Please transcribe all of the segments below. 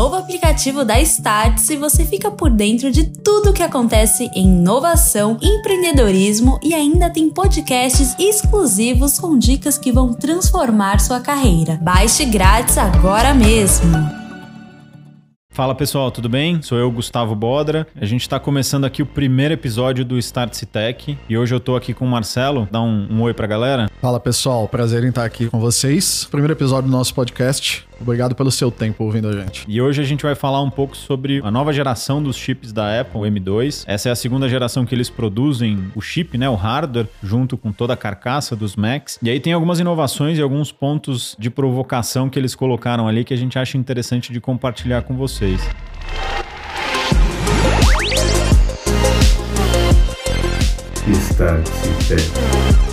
novo aplicativo da Startse você fica por dentro de tudo que acontece em inovação, empreendedorismo e ainda tem podcasts exclusivos com dicas que vão transformar sua carreira. Baixe grátis agora mesmo. Fala pessoal, tudo bem? Sou eu, Gustavo Bodra. A gente está começando aqui o primeiro episódio do Start Tech e hoje eu estou aqui com o Marcelo. Dá um, um oi pra galera. Fala pessoal, prazer em estar aqui com vocês. Primeiro episódio do nosso podcast. Obrigado pelo seu tempo ouvindo a gente. E hoje a gente vai falar um pouco sobre a nova geração dos chips da Apple, o M2. Essa é a segunda geração que eles produzem o chip, né, o hardware, junto com toda a carcaça dos Macs. E aí tem algumas inovações e alguns pontos de provocação que eles colocaram ali que a gente acha interessante de compartilhar com vocês. Start Tech.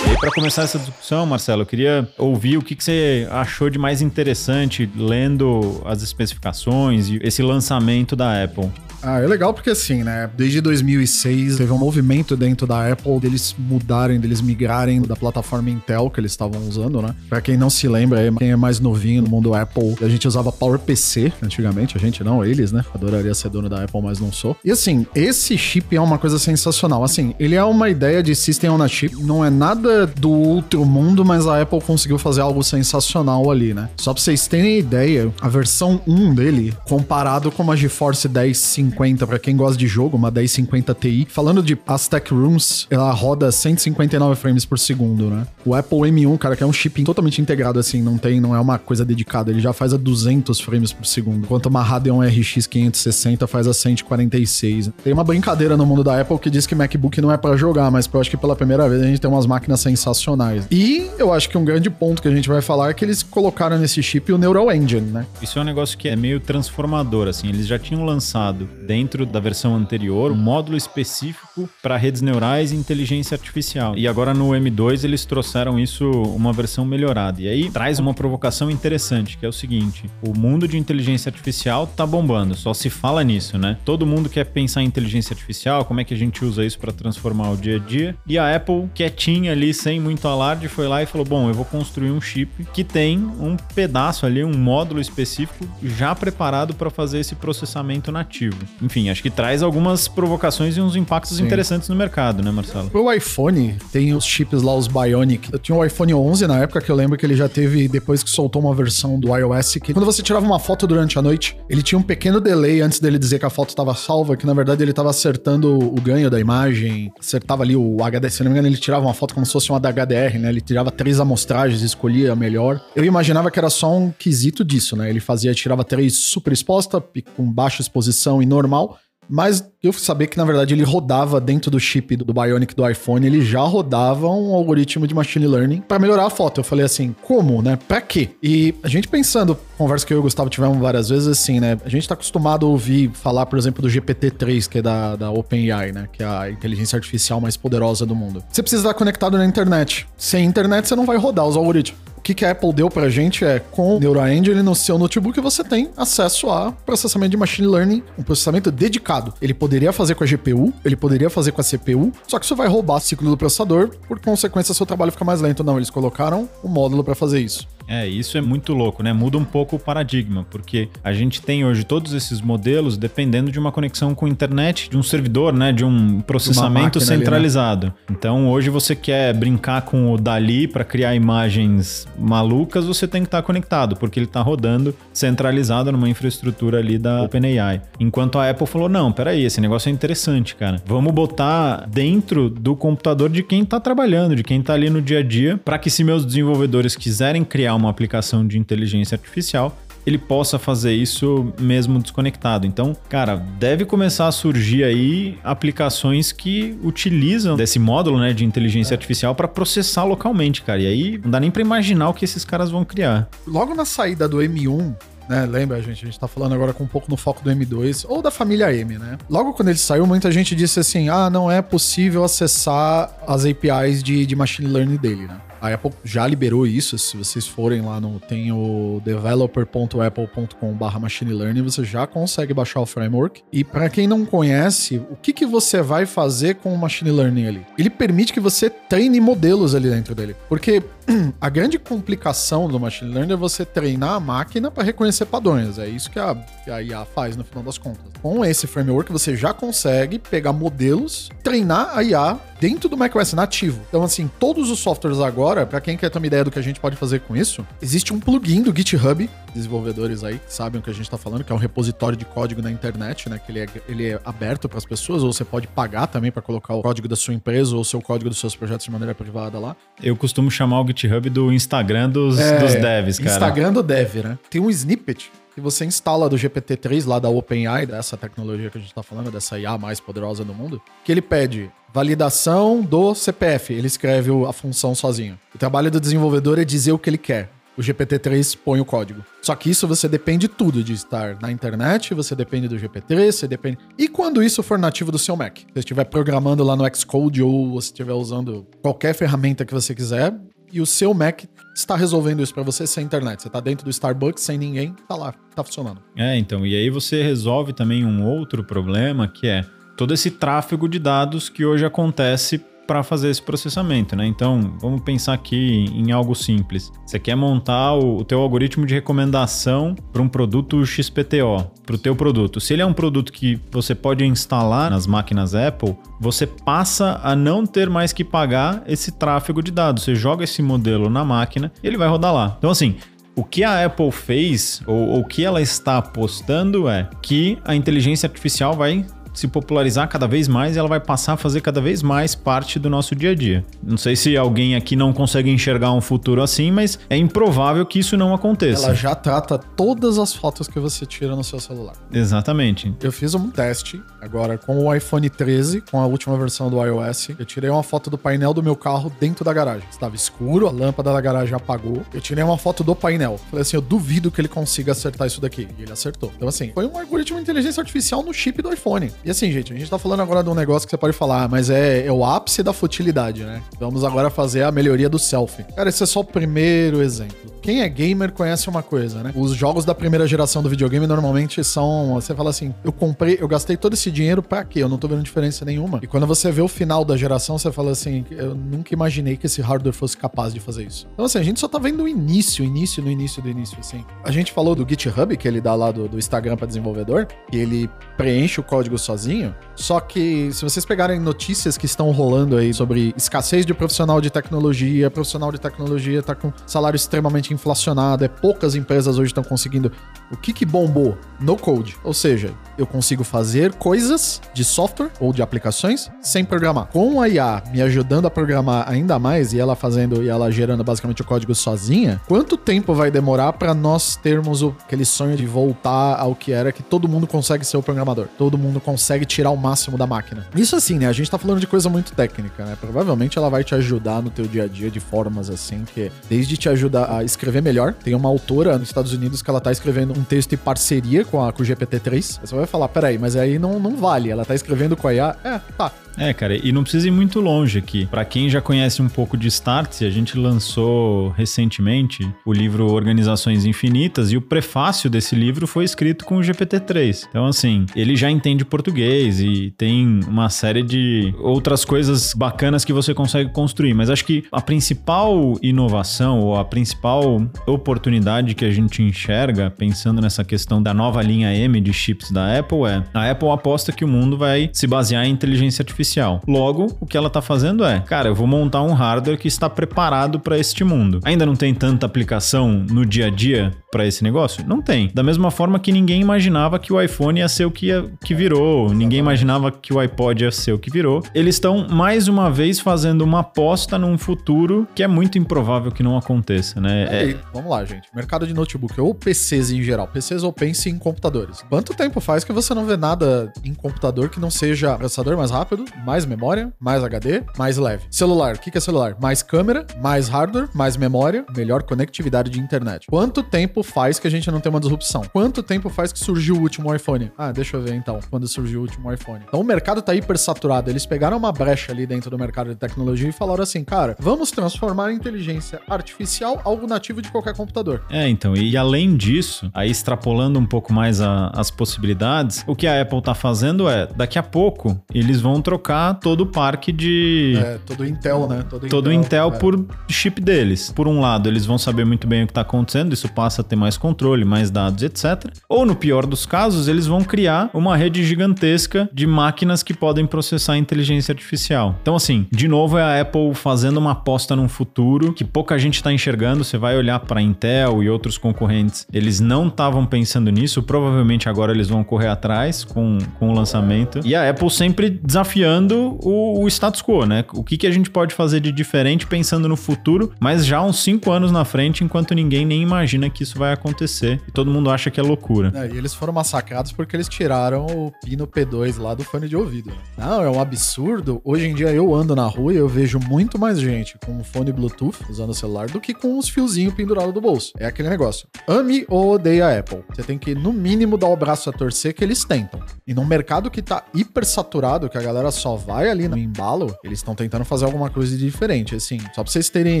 Para começar essa discussão, Marcelo, eu queria ouvir o que, que, você achou de mais interessante lendo as especificações e esse lançamento da Apple. Ah, é legal porque assim, né? Desde 2006 teve um movimento dentro da Apple deles mudarem, deles migrarem da plataforma Intel que eles estavam usando, né? Pra quem não se lembra, quem é mais novinho no mundo Apple, a gente usava PowerPC antigamente, a gente não, eles, né? Adoraria ser dono da Apple, mas não sou. E assim, esse chip é uma coisa sensacional. Assim, ele é uma ideia de System on a Chip, não é nada do outro mundo, mas a Apple conseguiu fazer algo sensacional ali, né? Só pra vocês terem ideia, a versão 1 dele, comparado com a GeForce 10 1050 para quem gosta de jogo, uma 1050 Ti. Falando de Aztec Rooms, ela roda 159 frames por segundo, né? O Apple M1, cara, que é um chip totalmente integrado assim, não tem, não é uma coisa dedicada, ele já faz a 200 frames por segundo, enquanto uma Radeon RX 560 faz a 146. Tem uma brincadeira no mundo da Apple que diz que MacBook não é para jogar, mas eu acho que pela primeira vez a gente tem umas máquinas sensacionais. E eu acho que um grande ponto que a gente vai falar é que eles colocaram nesse chip o Neural Engine, né? Isso é um negócio que é meio transformador, assim, eles já tinham lançado dentro da versão anterior um módulo específico para redes neurais e inteligência artificial. E agora no M2 eles trouxeram isso uma versão melhorada. E aí traz uma provocação interessante, que é o seguinte: o mundo de inteligência artificial tá bombando, só se fala nisso, né? Todo mundo quer pensar em inteligência artificial, como é que a gente usa isso para transformar o dia a dia. E a Apple, quietinha ali, sem muito alarde, foi lá e falou: "Bom, eu vou construir um chip que tem um pedaço ali, um módulo específico já preparado para fazer esse processamento nativo" enfim, acho que traz algumas provocações e uns impactos Sim. interessantes no mercado, né, Marcelo? O iPhone tem os chips lá, os Bionic. Eu tinha o iPhone 11 na época que eu lembro que ele já teve, depois que soltou uma versão do iOS, que quando você tirava uma foto durante a noite, ele tinha um pequeno delay antes dele dizer que a foto estava salva, que na verdade ele estava acertando o ganho da imagem, acertava ali o HD, se não me engano, ele tirava uma foto como se fosse uma da HDR, né? Ele tirava três amostragens, escolhia a melhor. Eu imaginava que era só um quesito disso, né? Ele fazia, tirava três super exposta, com baixa exposição e normal, mas eu sabia que, na verdade, ele rodava dentro do chip do Bionic do iPhone, ele já rodava um algoritmo de machine learning para melhorar a foto. Eu falei assim, como, né? Pra quê? E a gente pensando, conversa que eu e o Gustavo tivemos várias vezes, assim, né? A gente tá acostumado a ouvir falar, por exemplo, do GPT-3, que é da, da OpenAI, né? Que é a inteligência artificial mais poderosa do mundo. Você precisa estar conectado na internet. Sem internet, você não vai rodar os algoritmos. Que, que a Apple deu pra gente é, com o Neural Engine no seu notebook, você tem acesso a processamento de machine learning, um processamento dedicado. Ele poderia fazer com a GPU, ele poderia fazer com a CPU, só que isso vai roubar o ciclo do processador, por consequência, seu trabalho fica mais lento. Não, eles colocaram um módulo para fazer isso. É, isso é muito louco, né? Muda um pouco o paradigma, porque a gente tem hoje todos esses modelos dependendo de uma conexão com a internet, de um servidor, né? De um processamento centralizado. Ali, né? Então, hoje você quer brincar com o Dali para criar imagens malucas, você tem que estar tá conectado, porque ele está rodando centralizado numa infraestrutura ali da OpenAI. Enquanto a Apple falou: não, peraí, esse negócio é interessante, cara. Vamos botar dentro do computador de quem está trabalhando, de quem está ali no dia a dia, para que se meus desenvolvedores quiserem criar uma aplicação de inteligência artificial, ele possa fazer isso mesmo desconectado. Então, cara, deve começar a surgir aí aplicações que utilizam desse módulo, né, de inteligência é. artificial para processar localmente, cara. E aí não dá nem para imaginar o que esses caras vão criar. Logo na saída do M1, né? Lembra, gente? A gente tá falando agora com um pouco no foco do M2 ou da família M, né? Logo quando ele saiu, muita gente disse assim: ah, não é possível acessar as APIs de, de machine learning dele, né? A Apple já liberou isso. Se vocês forem lá no tem o developer.apple.com/machine learning, você já consegue baixar o framework. E para quem não conhece, o que que você vai fazer com o machine learning ali? Ele permite que você treine modelos ali dentro dele. Porque a grande complicação do machine learning é você treinar a máquina para reconhecer padrões. É isso que a, a IA faz no final das contas. Com esse framework, você já consegue pegar modelos, treinar a IA dentro do macOS nativo. Então, assim, todos os softwares agora, para quem quer ter uma ideia do que a gente pode fazer com isso, existe um plugin do GitHub, desenvolvedores aí que sabem o que a gente está falando, que é um repositório de código na internet, né? Que ele é, ele é aberto para as pessoas, ou você pode pagar também para colocar o código da sua empresa ou o seu código dos seus projetos de maneira privada lá. Eu costumo chamar o GitHub do Instagram dos, é, dos devs, cara. Instagram do dev, né? Tem um snippet que você instala do GPT-3 lá da OpenAI, dessa tecnologia que a gente está falando, dessa IA mais poderosa do mundo, que ele pede validação do CPF. Ele escreve a função sozinho. O trabalho do desenvolvedor é dizer o que ele quer. O GPT-3 põe o código. Só que isso você depende tudo de estar na internet, você depende do GPT, você depende. E quando isso for nativo do seu Mac? Se você estiver programando lá no Xcode ou você estiver usando qualquer ferramenta que você quiser, e o seu Mac está resolvendo isso para você sem internet. Você está dentro do Starbucks sem ninguém, tá lá, tá funcionando. É, então, e aí você resolve também um outro problema que é todo esse tráfego de dados que hoje acontece para fazer esse processamento, né? Então, vamos pensar aqui em algo simples. Você quer montar o, o teu algoritmo de recomendação para um produto XPTO, para o teu produto. Se ele é um produto que você pode instalar nas máquinas Apple, você passa a não ter mais que pagar esse tráfego de dados. Você joga esse modelo na máquina e ele vai rodar lá. Então, assim, o que a Apple fez, ou o que ela está apostando é que a inteligência artificial vai se popularizar cada vez mais e ela vai passar a fazer cada vez mais parte do nosso dia a dia. Não sei se alguém aqui não consegue enxergar um futuro assim, mas é improvável que isso não aconteça. Ela já trata todas as fotos que você tira no seu celular. Exatamente. Eu fiz um teste agora com o iPhone 13, com a última versão do iOS. Eu tirei uma foto do painel do meu carro dentro da garagem. Estava escuro, a lâmpada da garagem apagou. Eu tirei uma foto do painel. Falei assim, eu duvido que ele consiga acertar isso daqui. E ele acertou. Então assim, foi um algoritmo de inteligência artificial no chip do iPhone. E assim, gente, a gente tá falando agora de um negócio que você pode falar, mas é, é o ápice da futilidade, né? Vamos agora fazer a melhoria do selfie. Cara, esse é só o primeiro exemplo. Quem é gamer conhece uma coisa, né? Os jogos da primeira geração do videogame normalmente são. Você fala assim, eu comprei, eu gastei todo esse dinheiro pra quê? Eu não tô vendo diferença nenhuma. E quando você vê o final da geração, você fala assim, eu nunca imaginei que esse hardware fosse capaz de fazer isso. Então, assim, a gente só tá vendo o início, início, no início do início, assim. A gente falou do GitHub, que ele dá lá do, do Instagram para desenvolvedor, e ele preenche o código sozinho. Só que se vocês pegarem notícias que estão rolando aí sobre escassez de profissional de tecnologia, profissional de tecnologia tá com salário extremamente inflacionado, é poucas empresas hoje estão conseguindo. O que que bombou? No code. Ou seja, eu consigo fazer coisas de software ou de aplicações sem programar. Com a IA me ajudando a programar ainda mais e ela fazendo e ela gerando basicamente o código sozinha, quanto tempo vai demorar para nós termos o, aquele sonho de voltar ao que era que todo mundo consegue ser o programador, todo mundo consegue tirar o máximo da máquina? Isso assim, né? A gente tá falando de coisa muito técnica, né? Provavelmente ela vai te ajudar no teu dia a dia de formas assim, que desde te ajudar a escrever melhor, tem uma autora nos Estados Unidos que ela tá escrevendo um texto em parceria com, a, com o GPT-3. Você vai falar, peraí, mas aí não, não vale. Ela tá escrevendo com a IA. É, tá. É, cara, e não precisa ir muito longe aqui. Para quem já conhece um pouco de Startse, a gente lançou recentemente o livro Organizações Infinitas e o prefácio desse livro foi escrito com o GPT-3. Então, assim, ele já entende português e tem uma série de outras coisas bacanas que você consegue construir. Mas acho que a principal inovação ou a principal oportunidade que a gente enxerga, pensando nessa questão da nova linha M de chips da Apple, é a Apple aposta que o mundo vai se basear em inteligência artificial. Logo, o que ela está fazendo é, cara, eu vou montar um hardware que está preparado para este mundo. Ainda não tem tanta aplicação no dia a dia para esse negócio? Não tem. Da mesma forma que ninguém imaginava que o iPhone ia ser o que, ia, que virou, ninguém imaginava que o iPod ia ser o que virou. Eles estão mais uma vez fazendo uma aposta num futuro que é muito improvável que não aconteça, né? É... Vamos lá, gente. Mercado de notebook ou PCs em geral, PCs ou pense em computadores. Quanto tempo faz que você não vê nada em computador que não seja processador mais rápido, mais memória, mais HD, mais leve? Celular, o que é celular? Mais câmera, mais hardware, mais memória, melhor conectividade de internet. Quanto tempo faz que a gente não tem uma disrupção? Quanto tempo faz que surgiu o último iPhone? Ah, deixa eu ver então, quando surgiu o último iPhone. Então o mercado tá hiper saturado. Eles pegaram uma brecha ali dentro do mercado de tecnologia e falaram assim, cara, vamos transformar a inteligência artificial algo nativo de qualquer computador. É, então, e além disso, aí extrapolando um pouco mais a, as possibilidades, o que a Apple tá fazendo é, daqui a pouco, eles vão trocar todo o parque de. É, todo o Intel, né? Todo, todo Intel, Intel é. por chip deles. Por um lado, eles vão saber muito bem o que tá acontecendo, isso passa a ter mais controle, mais dados, etc. Ou, no pior dos casos, eles vão criar uma rede gigantesca de máquinas que podem processar inteligência artificial. Então, assim, de novo, é a Apple fazendo uma aposta num futuro que pouca gente está enxergando. Você vai olhar para Intel e outros concorrentes, eles não estavam pensando nisso. Provavelmente agora eles vão correr atrás com, com o lançamento. E a Apple sempre desafiando o, o status quo, né? O que, que a gente pode fazer de diferente pensando no futuro, mas já uns cinco anos na frente, enquanto ninguém nem imagina que isso vai acontecer e todo mundo acha que é loucura. É, e eles foram massacrados porque eles tiraram o pino P2 lá do fone de ouvido. Não, é um absurdo. Hoje em dia eu ando na rua e eu vejo muito mais gente com um fone Bluetooth usando o celular do que com os fiozinhos pendurados do bolso. É aquele negócio. Ame ou odeie a Apple. Você tem que, no mínimo, dar o braço a torcer que eles tentam. E num mercado que tá hiper saturado, que a galera só vai ali no embalo, eles estão tentando fazer alguma coisa de diferente. Assim, só pra vocês terem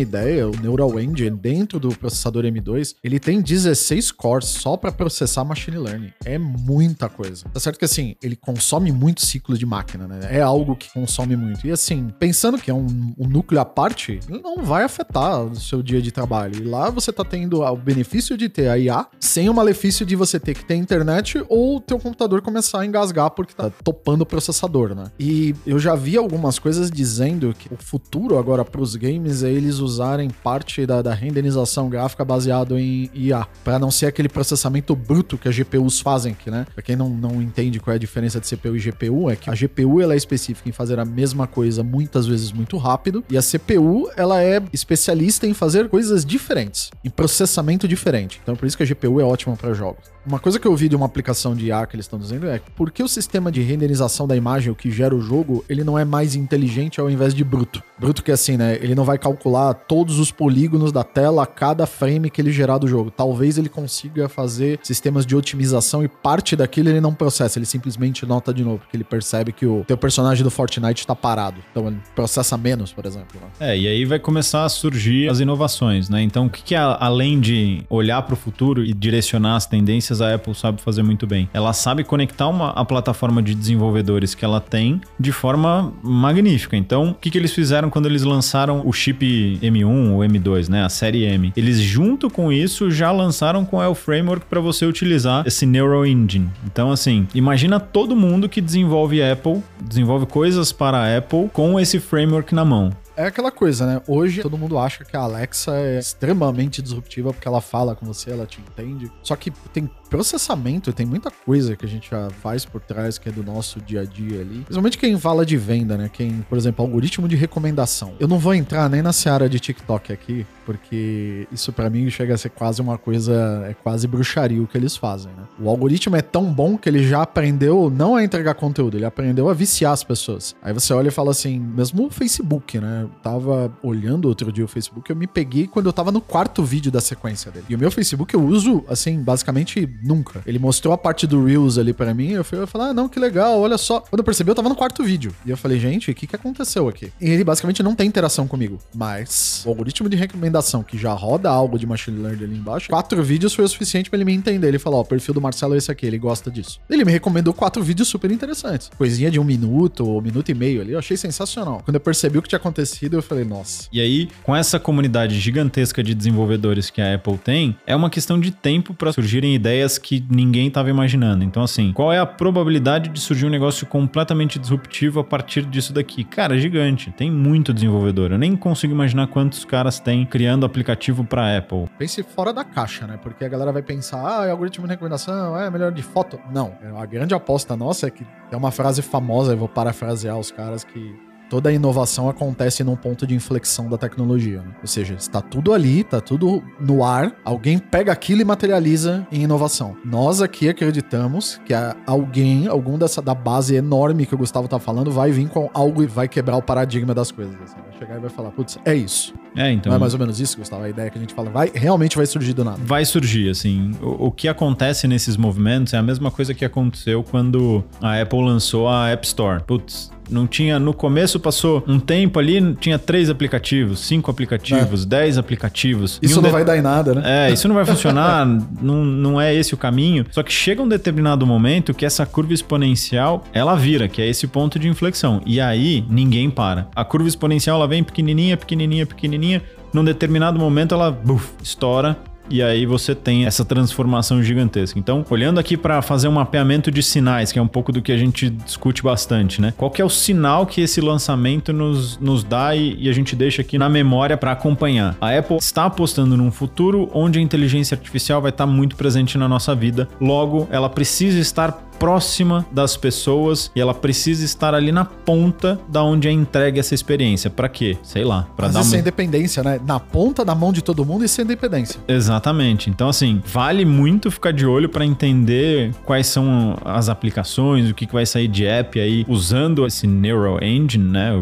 ideia, o Neural Engine dentro do processador M2, ele tem 16 cores só para processar machine learning. É muita coisa. Tá certo que assim, ele consome muito ciclo de máquina, né? É algo que consome muito. E assim, pensando que é um, um núcleo à parte, não vai afetar o seu dia de trabalho. E lá você tá tendo o benefício de ter a IA sem o malefício de você ter que ter internet ou teu computador começar a engasgar porque tá topando o processador, né? E eu já vi algumas coisas dizendo que o futuro agora para os games é eles usarem parte da, da renderização gráfica baseado em IA, para não ser aquele processamento bruto que as GPUs fazem, que, né? Pra quem não, não entende qual é a diferença de CPU e GPU, é que a GPU ela é específica em fazer a mesma coisa muitas vezes muito rápido, e a CPU ela é especialista em fazer coisas diferentes, em processamento diferente. Então por isso que a GPU é ótima para jogos. Uma coisa que eu vi de uma aplicação de IA que eles estão dizendo é por que o sistema de renderização da imagem, o que gera o jogo, ele não é mais inteligente ao invés de bruto. Bruto que é assim, né? Ele não vai calcular todos os polígonos da tela a cada frame que ele gerar do jogo. Talvez ele consiga fazer sistemas de otimização e parte daquilo ele não processa, ele simplesmente nota de novo, porque ele percebe que o teu personagem do Fortnite está parado. Então ele processa menos, por exemplo. Né? É, e aí vai começar a surgir as inovações, né? Então o que, que é, além de olhar para o futuro e direcionar as tendências, a Apple sabe fazer muito bem? Ela sabe conectar uma, a plataforma de desenvolvedores que ela tem de forma magnífica. Então, o que, que eles fizeram quando eles lançaram o chip M1 ou M2, né? A série M? Eles, junto com isso, já lançaram com o Framework para você utilizar esse Neural Engine. Então, assim, imagina todo mundo que desenvolve Apple, desenvolve coisas para a Apple com esse framework na mão. É aquela coisa, né? Hoje todo mundo acha que a Alexa é extremamente disruptiva porque ela fala com você, ela te entende. Só que tem processamento, tem muita coisa que a gente já faz por trás que é do nosso dia a dia ali. Principalmente quem fala de venda, né? Quem, por exemplo, algoritmo de recomendação. Eu não vou entrar nem na seara de TikTok aqui, porque isso para mim chega a ser quase uma coisa, é quase bruxaria o que eles fazem, né? O algoritmo é tão bom que ele já aprendeu não a entregar conteúdo, ele aprendeu a viciar as pessoas. Aí você olha e fala assim, mesmo o Facebook, né? Tava olhando outro dia o Facebook, eu me peguei quando eu tava no quarto vídeo da sequência dele. E o meu Facebook eu uso, assim, basicamente nunca. Ele mostrou a parte do Reels ali para mim, eu fui falar, ah, não, que legal, olha só. Quando eu percebi, eu tava no quarto vídeo. E eu falei, gente, o que que aconteceu aqui? E ele basicamente não tem interação comigo. Mas o algoritmo de recomendação que já roda algo de machine learning ali embaixo, quatro vídeos foi o suficiente para ele me entender. Ele falou, ó, oh, o perfil do Marcelo é esse aqui, ele gosta disso. Ele me recomendou quatro vídeos super interessantes. Coisinha de um minuto ou um minuto e meio ali, eu achei sensacional. Quando eu percebi o que tinha acontecido, eu falei, nossa. E aí, com essa comunidade gigantesca de desenvolvedores que a Apple tem, é uma questão de tempo para surgirem ideias que ninguém estava imaginando. Então, assim, qual é a probabilidade de surgir um negócio completamente disruptivo a partir disso daqui? Cara, é gigante. Tem muito desenvolvedor. Eu nem consigo imaginar quantos caras tem criando aplicativo para Apple. Pense fora da caixa, né? Porque a galera vai pensar, ah, é algoritmo de recomendação, é melhor de foto. Não. A grande aposta nossa é que é uma frase famosa, eu vou parafrasear os caras que toda a inovação acontece num ponto de inflexão da tecnologia. Né? Ou seja, está tudo ali, está tudo no ar, alguém pega aquilo e materializa em inovação. Nós aqui acreditamos que alguém, algum dessa da base enorme que o Gustavo está falando, vai vir com algo e vai quebrar o paradigma das coisas. Assim. Vai chegar e vai falar, putz, é isso. É, então. Não é mais ou menos isso, Gustavo? A ideia que a gente fala, vai, realmente vai surgir do nada. Vai surgir, assim. O, o que acontece nesses movimentos é a mesma coisa que aconteceu quando a Apple lançou a App Store. Putz, Não tinha. No começo passou um tempo ali, tinha três aplicativos, cinco aplicativos, é. dez aplicativos. Isso não de... vai dar em nada, né? É, isso não vai funcionar, não, não é esse o caminho. Só que chega um determinado momento que essa curva exponencial ela vira, que é esse ponto de inflexão. E aí ninguém para. A curva exponencial ela vem pequenininha, pequenininha, pequenininha. Num determinado momento ela buf, estoura e aí você tem essa transformação gigantesca. Então, olhando aqui para fazer um mapeamento de sinais, que é um pouco do que a gente discute bastante, né? Qual que é o sinal que esse lançamento nos, nos dá e, e a gente deixa aqui na memória para acompanhar? A Apple está apostando num futuro onde a inteligência artificial vai estar muito presente na nossa vida. Logo, ela precisa estar próxima das pessoas e ela precisa estar ali na ponta da onde é entregue essa experiência. Para quê? Sei lá, para dar uma... sem independência, né? Na ponta da mão de todo mundo e sem independência. Exatamente. Então assim, vale muito ficar de olho para entender quais são as aplicações, o que, que vai sair de app aí usando esse Neural Engine, né?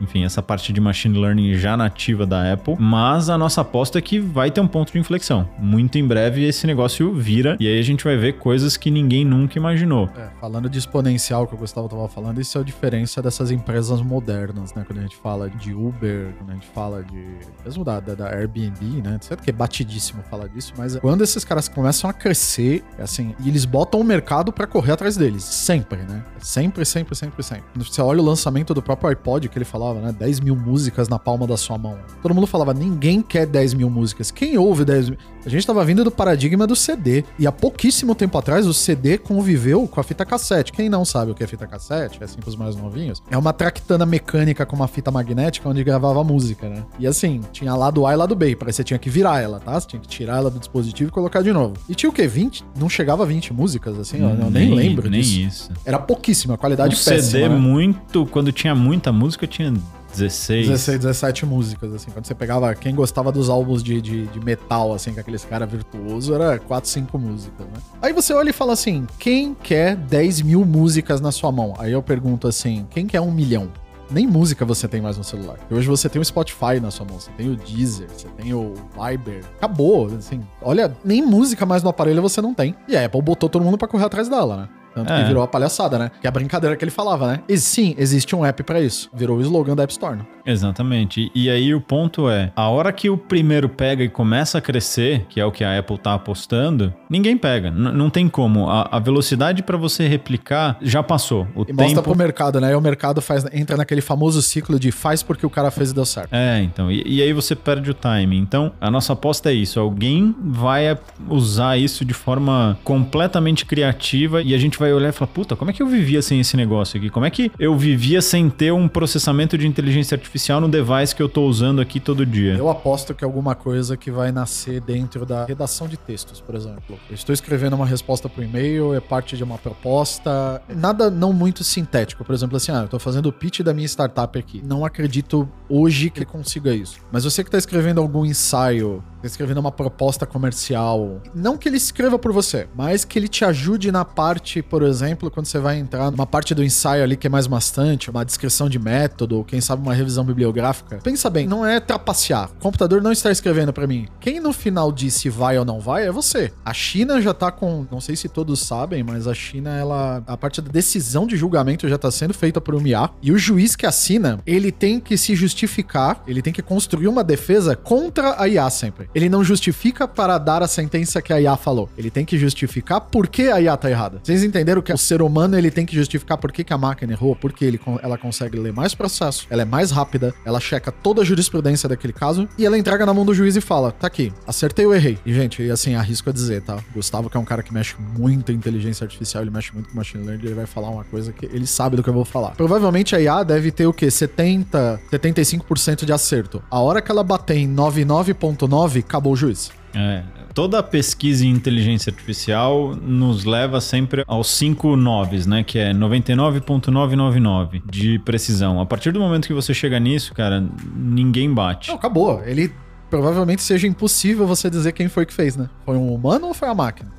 enfim, essa parte de machine learning já nativa da Apple, mas a nossa aposta é que vai ter um ponto de inflexão. Muito em breve esse negócio vira e aí a gente vai ver coisas que ninguém nunca imaginou. É, falando de exponencial que o Gustavo estava falando, isso é a diferença dessas empresas modernas, né? Quando a gente fala de Uber, quando a gente fala de. mesmo da, da, da Airbnb, né? Certo que é batidíssimo falar disso, mas quando esses caras começam a crescer, assim, e eles botam o mercado para correr atrás deles. Sempre, né? Sempre, sempre, sempre, sempre. Você olha o lançamento do próprio iPod, que ele falava, né? 10 mil músicas na palma da sua mão. Todo mundo falava, ninguém quer 10 mil músicas. Quem ouve 10 mil? A gente tava vindo do paradigma do CD. E há pouquíssimo tempo atrás, o CD conviveu com a fita cassete. Quem não sabe o que é fita cassete, é assim pros mais novinhos, é uma tractana mecânica com uma fita magnética onde gravava música, né? E assim, tinha lado A e lado B, que você tinha que virar ela, tá? Você tinha que tirar ela do dispositivo e colocar de novo. E tinha o quê? 20? Não chegava a 20 músicas, assim? Eu, eu nem, nem, lembro nem disso. isso. Era pouquíssima, qualidade o péssima. CD né? muito, quando tinha muita música, tinha 16. 16, 17 músicas, assim. Quando você pegava quem gostava dos álbuns de, de, de metal, assim, com aqueles cara virtuoso, era 4, 5 músicas, né? Aí você olha e fala assim: quem quer 10 mil músicas na sua mão? Aí eu pergunto assim: quem quer um milhão? Nem música você tem mais no celular. Hoje você tem o Spotify na sua mão, você tem o Deezer, você tem o Viber. Acabou, assim. Olha, nem música mais no aparelho você não tem. E a Apple botou todo mundo para correr atrás dela, né? Tanto é. que virou a palhaçada, né? Que é a brincadeira que ele falava, né? E sim, existe um app para isso. Virou o slogan da App Store. Né? Exatamente. E, aí o ponto é, a hora que o primeiro pega e começa a crescer, que é o que a Apple tá apostando, ninguém pega. N não tem como. A, a velocidade para você replicar já passou. O e tempo... mostra pro mercado, né? E o mercado faz, entra naquele famoso ciclo de faz porque o cara fez e deu certo. É, então. E, e aí você perde o time. Então, a nossa aposta é isso. Alguém vai usar isso de forma completamente criativa e a gente vai vai olhar e falar: puta, como é que eu vivia sem esse negócio aqui? Como é que eu vivia sem ter um processamento de inteligência artificial no device que eu tô usando aqui todo dia? Eu aposto que é alguma coisa que vai nascer dentro da redação de textos, por exemplo. Eu estou escrevendo uma resposta o e-mail, é parte de uma proposta, nada não muito sintético. Por exemplo, assim, ah, eu tô fazendo o pitch da minha startup aqui. Não acredito hoje que consiga isso. Mas você que está escrevendo algum ensaio escrevendo uma proposta comercial. Não que ele escreva por você, mas que ele te ajude na parte, por exemplo, quando você vai entrar numa parte do ensaio ali que é mais bastante, uma descrição de método, ou quem sabe uma revisão bibliográfica. Pensa bem, não é trapacear. O computador não está escrevendo para mim. Quem no final diz se vai ou não vai é você. A China já tá com, não sei se todos sabem, mas a China, ela, a parte da decisão de julgamento já tá sendo feita por um IA, e o juiz que assina, ele tem que se justificar, ele tem que construir uma defesa contra a IA sempre ele não justifica para dar a sentença que a IA falou. Ele tem que justificar por que a IA tá errada. Vocês entenderam que o ser humano ele tem que justificar por que, que a máquina errou? Porque ele, ela consegue ler mais processo, ela é mais rápida, ela checa toda a jurisprudência daquele caso e ela entrega na mão do juiz e fala: tá aqui, acertei ou errei. E, gente, e assim, arrisco a dizer, tá? Gustavo, que é um cara que mexe muito em inteligência artificial, ele mexe muito com machine learning, ele vai falar uma coisa que ele sabe do que eu vou falar. Provavelmente a IA deve ter o quê? 70, 75% de acerto. A hora que ela bater em 99.9, acabou o juiz. É, toda pesquisa em inteligência artificial nos leva sempre aos cinco noves, né? Que é 99.999 de precisão. A partir do momento que você chega nisso, cara, ninguém bate. Não, acabou. Ele provavelmente seja impossível você dizer quem foi que fez, né? Foi um humano ou foi a máquina?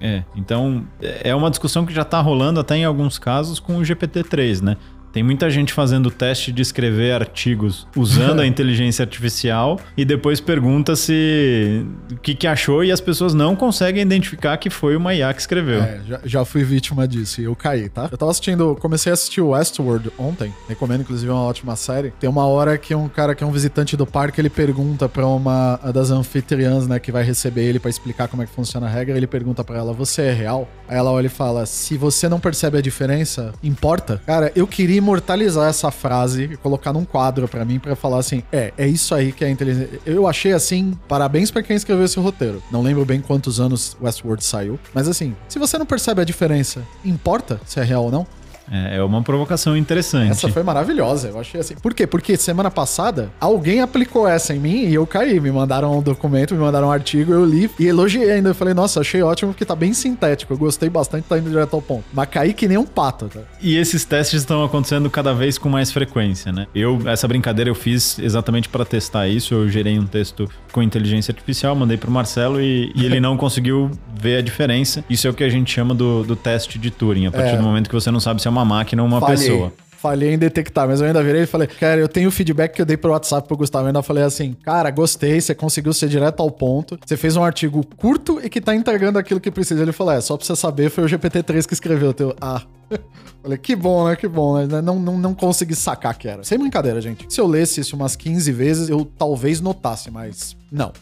É, então é uma discussão que já tá rolando até em alguns casos com o GPT-3, né? Tem muita gente fazendo teste de escrever artigos usando a inteligência artificial e depois pergunta se o que, que achou e as pessoas não conseguem identificar que foi uma IA que escreveu. É, já, já fui vítima disso e eu caí, tá? Eu tava assistindo, comecei a assistir Westworld ontem, recomendo inclusive é uma ótima série. Tem uma hora que um cara que é um visitante do parque, ele pergunta pra uma das anfitriãs, né, que vai receber ele para explicar como é que funciona a regra, ele pergunta para ela: "Você é real?" Aí ela olha e fala: "Se você não percebe a diferença, importa?" Cara, eu queria imortalizar essa frase e colocar num quadro para mim para falar assim: "É, é isso aí que é inteligência". Eu achei assim, parabéns para quem escreveu esse roteiro. Não lembro bem quantos anos Westworld saiu, mas assim, se você não percebe a diferença, importa se é real ou não? É, é uma provocação interessante. Essa foi maravilhosa, eu achei assim. Por quê? Porque semana passada alguém aplicou essa em mim e eu caí. Me mandaram um documento, me mandaram um artigo, eu li e elogiei ainda. Eu falei, nossa, achei ótimo porque tá bem sintético. Eu gostei bastante, tá indo direto ao ponto. Mas caí que nem um pato, tá? E esses testes estão acontecendo cada vez com mais frequência, né? Eu, essa brincadeira eu fiz exatamente para testar isso. Eu gerei um texto com inteligência artificial, mandei pro Marcelo e, e ele não conseguiu ver a diferença. Isso é o que a gente chama do, do teste de Turing. A partir É. do momento que você não sabe se é uma máquina ou uma Falhei. pessoa. Falhei em detectar, mas eu ainda virei e falei, cara, eu tenho o feedback que eu dei pro WhatsApp pro Gustavo. Eu ainda falei assim, cara, gostei, você conseguiu ser direto ao ponto. Você fez um artigo curto e que tá entregando aquilo que precisa. Ele falou, é, só pra você saber, foi o GPT-3 que escreveu o teu. Ah. Falei, que bom, né? Que bom, né? Não, não, não consegui sacar que era. Sem brincadeira, gente. Se eu lesse isso umas 15 vezes, eu talvez notasse, mas não.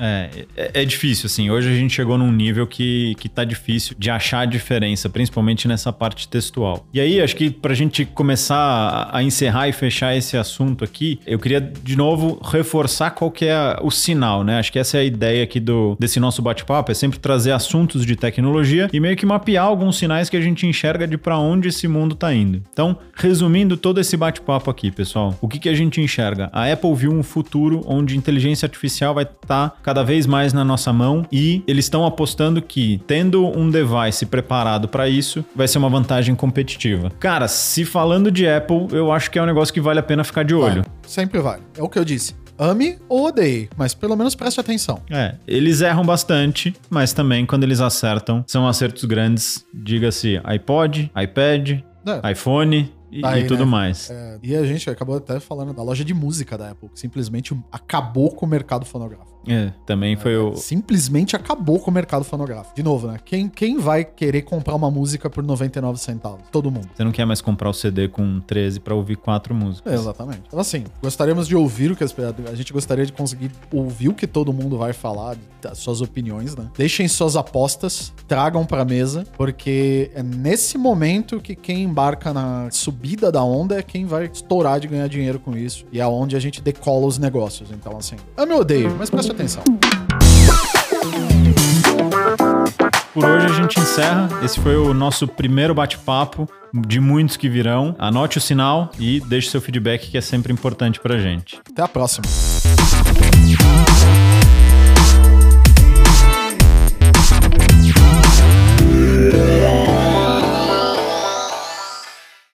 É, é, é difícil, assim. Hoje a gente chegou num nível que, que tá difícil de achar a diferença, principalmente nessa parte textual. E aí, acho que pra gente começar a, encerrar e fechar esse assunto aqui, eu queria de novo reforçar qual que é o sinal, né? Acho que essa é a ideia aqui do, desse nosso bate-papo, é sempre trazer assuntos de tecnologia e meio que mapear alguns sinais que a gente enxerga de pra onde esse mundo tá indo. Então, resumindo todo esse bate-papo aqui, pessoal, o que, que a gente enxerga? A Apple viu um futuro onde inteligência artificial vai estar cada vez mais na nossa mão e eles estão apostando que, tendo um device preparado para isso, vai ser uma vantagem competitiva. Cara, se falando de Apple, eu acho que é um negócio que vale a pena ficar de olho. Sempre vale. É o que eu disse. Ame ou odeie, mas pelo menos preste atenção. É, eles erram bastante, mas também quando eles acertam, são acertos grandes, diga-se iPod, iPad, É. iPhone e, Aí, e tudo né? mais. É, e a gente acabou até falando da loja de música da Apple, que simplesmente acabou com o mercado fonográfico. É, também foi o. Simplesmente acabou com o mercado fonográfico. De novo, né? Quem, quem vai querer comprar uma música por 99 centavos? Todo mundo. Você não quer mais comprar o CD com 13 pra ouvir quatro músicas. É, exatamente. Então, assim, gostaríamos de ouvir o que as, a gente gostaria de conseguir ouvir o que todo mundo vai falar, das suas opiniões, né? Deixem suas apostas, tragam pra mesa, porque é nesse momento que quem embarca na subida da onda é quem vai estourar de ganhar dinheiro com isso. E é onde a gente decola os negócios. Então, assim, eu me odeio, mas preste atenção. Por hoje a gente encerra. Esse foi o nosso primeiro bate-papo de muitos que virão. Anote o sinal e deixe seu feedback que é sempre importante pra gente. Até a próxima.